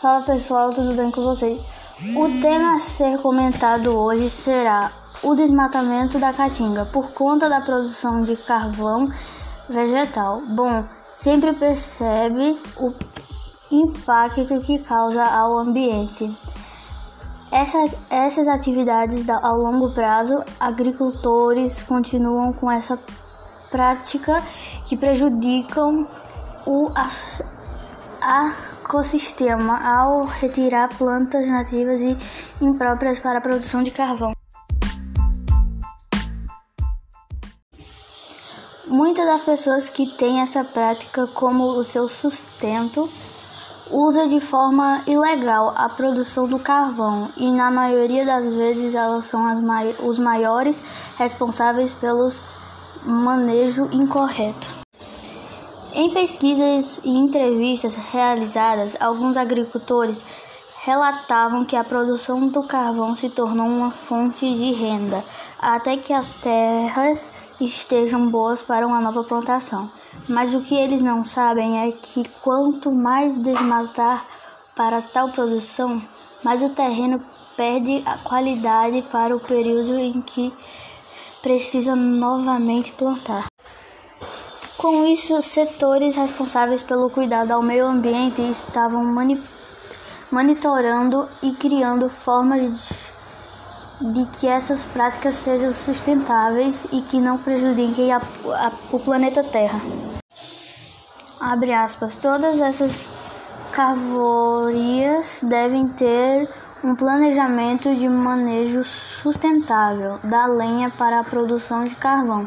Fala pessoal, tudo bem com vocês? O tema a ser comentado hoje será o desmatamento da caatinga por conta da produção de carvão vegetal. Bom, sempre percebe o impacto que causa ao ambiente. Essa, essas atividades ao longo prazo, agricultores continuam com essa prática que prejudicam o ecossistema ao retirar plantas nativas e impróprias para a produção de carvão. Muitas das pessoas que têm essa prática como o seu sustento usa de forma ilegal a produção do carvão e na maioria das vezes elas são mai os maiores responsáveis pelo manejo incorreto. Em pesquisas e entrevistas realizadas, alguns agricultores relatavam que a produção do carvão se tornou uma fonte de renda até que as terras estejam boas para uma nova plantação. Mas o que eles não sabem é que quanto mais desmatar para tal produção, mais o terreno perde a qualidade para o período em que precisa novamente plantar. Com isso, setores responsáveis pelo cuidado ao meio ambiente estavam monitorando e criando formas de, de, que essas práticas sejam sustentáveis e que não prejudiquem a, a, o planeta Terra. Abre aspas. Todas essas carvorias devem ter um planejamento de manejo sustentável da lenha para a produção de carvão,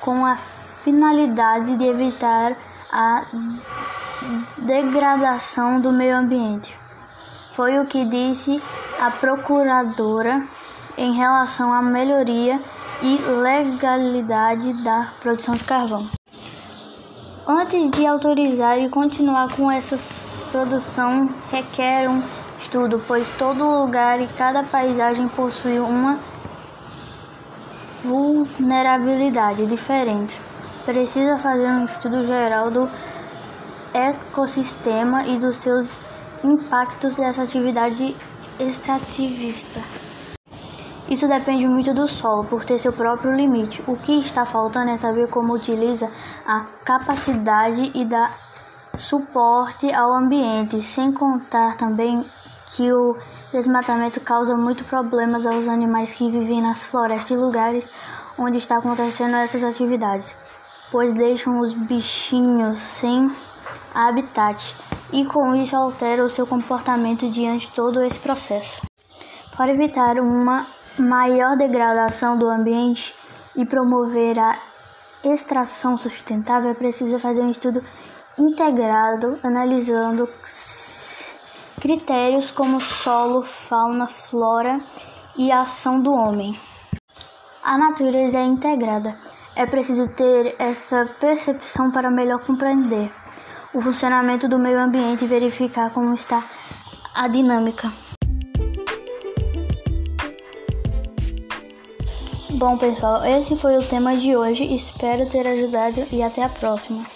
com a finalidade de evitar a degradação do meio ambiente. Foi o que disse a procuradora em relação à melhoria e legalidade da produção de carvão. Antes de autorizar e continuar com essa produção, requer um estudo, pois todo lugar e cada paisagem possui uma vulnerabilidade diferente precisa fazer um estudo geral do ecossistema e dos seus impactos dessa atividade extrativista. Isso depende muito do solo, por ter seu próprio limite. O que está faltando é saber como utiliza a capacidade e dar suporte ao ambiente, sem contar também que o desmatamento causa muitos problemas aos animais que vivem nas florestas e lugares onde está acontecendo essas atividades pois deixam os bichinhos sem habitat e com isso altera o seu comportamento diante de todo esse processo. Para evitar uma maior degradação do ambiente e promover a extração sustentável, é preciso fazer um estudo integrado analisando critérios como solo, fauna, flora e a ação do homem. A natureza é integrada é preciso ter essa percepção para melhor compreender o funcionamento do meio ambiente e verificar como está a dinâmica. Bom, pessoal, esse foi o tema de hoje. Espero ter ajudado e até a próxima.